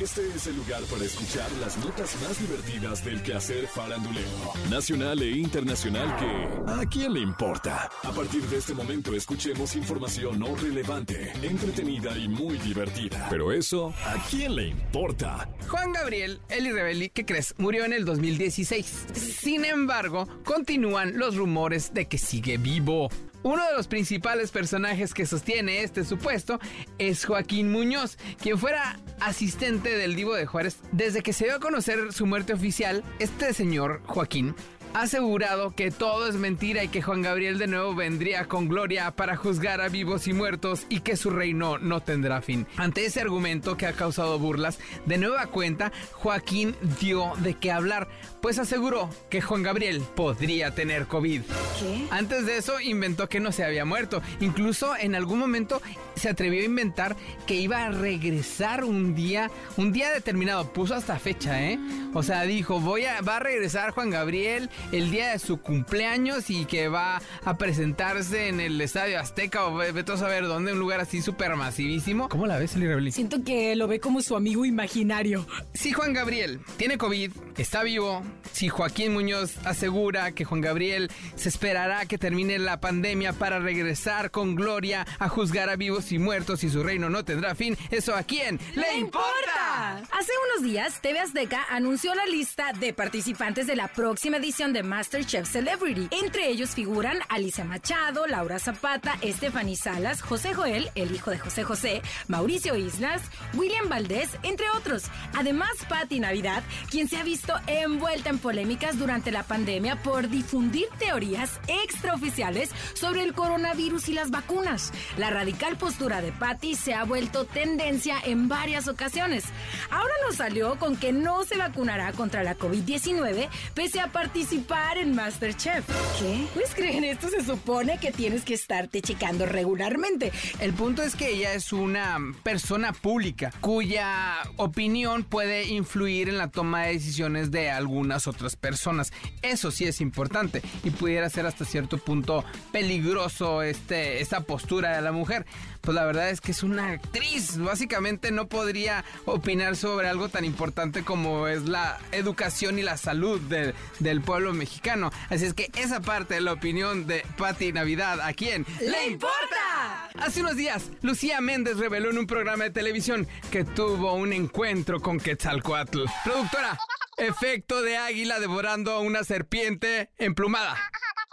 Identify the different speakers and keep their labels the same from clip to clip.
Speaker 1: Este es el lugar para escuchar las notas más divertidas del quehacer faranduleo, nacional e internacional que ¿a quién le importa? A partir de este momento escuchemos información no relevante, entretenida y muy divertida. Pero eso, ¿a quién le importa?
Speaker 2: Juan Gabriel, Rebelli, ¿qué crees? Murió en el 2016. Sin embargo, continúan los rumores de que sigue vivo. Uno de los principales personajes que sostiene este supuesto es Joaquín Muñoz, quien fuera asistente del Divo de Juárez. Desde que se dio a conocer su muerte oficial, este señor, Joaquín, asegurado que todo es mentira y que Juan Gabriel de nuevo vendría con gloria para juzgar a vivos y muertos y que su reino no tendrá fin. Ante ese argumento que ha causado burlas, de nueva cuenta, Joaquín dio de qué hablar, pues aseguró que Juan Gabriel podría tener COVID.
Speaker 3: ¿Qué?
Speaker 2: Antes de eso inventó que no se había muerto. Incluso en algún momento se atrevió a inventar que iba a regresar un día, un día determinado. Puso hasta fecha, ¿eh? O sea, dijo, voy a, va a regresar Juan Gabriel el día de su cumpleaños y que va a presentarse en el Estadio Azteca o ve- vete a saber dónde, un lugar así súper masivísimo. ¿Cómo la ves, Eli Rebelli?
Speaker 3: Siento que lo ve como su amigo imaginario.
Speaker 2: Si Juan Gabriel tiene COVID, está vivo, si Joaquín Muñoz asegura que Juan Gabriel se esperará que termine la pandemia para regresar con gloria a juzgar a vivos y muertos y su reino no tendrá fin, ¿eso a quién le importa?
Speaker 3: Hace unos días, TV Azteca anunció la lista de participantes de la próxima edición de MasterChef Celebrity. Entre ellos figuran Alicia Machado, Laura Zapata, Stephanie Salas, José Joel, el hijo de José José, Mauricio Islas, William Valdés, entre otros. Además, Patti Navidad, quien se ha visto envuelta en polémicas durante la pandemia por difundir teorías extraoficiales sobre el coronavirus y las vacunas. La radical postura de Patti se ha vuelto tendencia en varias ocasiones. Ahora nos salió con que no se vacunará contra la COVID-19 pese a participar en MasterChef. ¿Qué? Pues creen esto se supone que tienes que estarte checando regularmente.
Speaker 2: El punto es que ella es una persona pública cuya opinión puede influir en la toma de decisiones de algunas otras personas. Eso sí es importante y pudiera ser hasta cierto punto peligroso este, esta postura de la mujer. Pues la verdad es que es una actriz. Básicamente no podría opinar sobre algo tan importante como es la educación y la salud del, del pueblo mexicano. Así es que esa parte de la opinión de Patti Navidad, ¿a quién
Speaker 3: ¡Le importa!
Speaker 2: Hace unos días, Lucía Méndez reveló en un programa de televisión que tuvo un encuentro con Quetzalcoatl. Productora, efecto de águila devorando a una serpiente emplumada.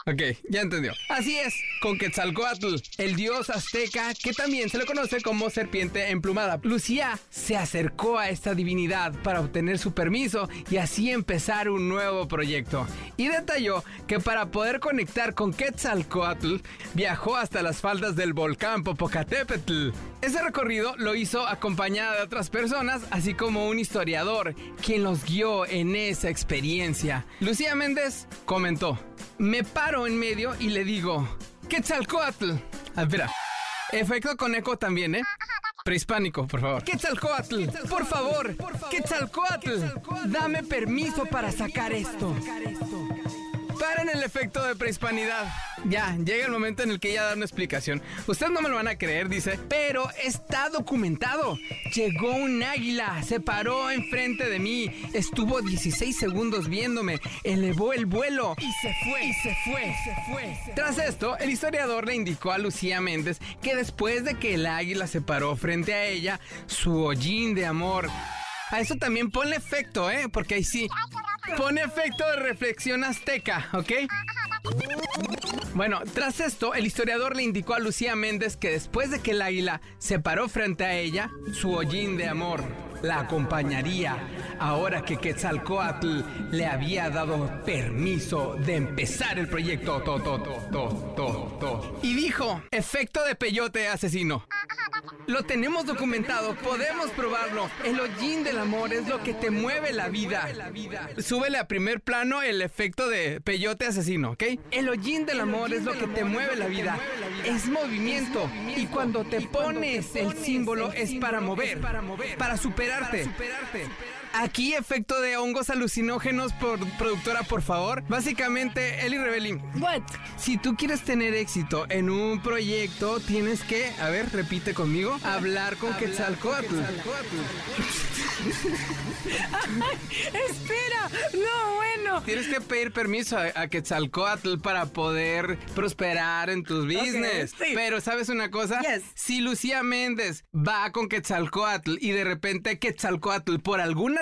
Speaker 2: Ok, ya entendió. Así es, con Quetzalcoatl, el dios azteca que también se le conoce como serpiente emplumada. Lucía se acercó a esta divinidad para obtener su permiso y así empezar un nuevo proyecto. Y detalló que para poder conectar con Quetzalcoatl, viajó hasta las faldas del volcán Popocatépetl. Ese recorrido lo hizo acompañada de otras personas, así como un historiador, quien los guió en esa experiencia. Lucía Méndez comentó, me paro en medio y le digo, Quetzalcoatl. Ah, espera, efecto con eco también, ¿eh? Prehispánico, por favor. Quetzalcoatl, por favor. Quetzalcoatl, dame permiso para sacar esto. Paren el efecto de prehispanidad. Ya, llega el momento en el que ella da una explicación. Ustedes no me lo van a creer, dice, pero está documentado. Llegó un águila, se paró enfrente de mí, estuvo 16 segundos viéndome, elevó el vuelo y se fue, y se fue, se fue. Tras esto, el historiador le indicó a Lucía Méndez que después de que el águila se paró frente a ella, su hollín de amor. A eso también ponle efecto, ¿eh? Porque ahí sí. Pone efecto de reflexión azteca, ¿ok? Bueno, tras esto, el historiador le indicó a Lucía Méndez que después de que el se paró frente a ella, su hollín de amor la acompañaría ahora que Quetzalcoatl le había dado permiso de empezar el proyecto. To, to, to, to, to, to. Y dijo, efecto de peyote asesino. Lo tenemos documentado, podemos probarlo. El hollín del amor es lo que te mueve la vida. Súbele a primer plano el efecto de peyote asesino, ¿ok? El hollín del amor es lo que te mueve la vida. Es movimiento. Y cuando te pones el símbolo es para mover, para superarte. Aquí efecto de hongos alucinógenos por productora, por favor. Básicamente, Eli Rebelli,
Speaker 3: What?
Speaker 2: si tú quieres tener éxito en un proyecto, tienes que, a ver, repite conmigo, hablar con Quetzalcoatl.
Speaker 3: espera, no, bueno.
Speaker 2: Tienes que pedir permiso a, a Quetzalcoatl para poder prosperar en tus business.
Speaker 3: sí.
Speaker 2: Pero ¿sabes una cosa?
Speaker 3: Yes.
Speaker 2: Si Lucía Méndez va con Quetzalcoatl y de repente Quetzalcoatl por alguna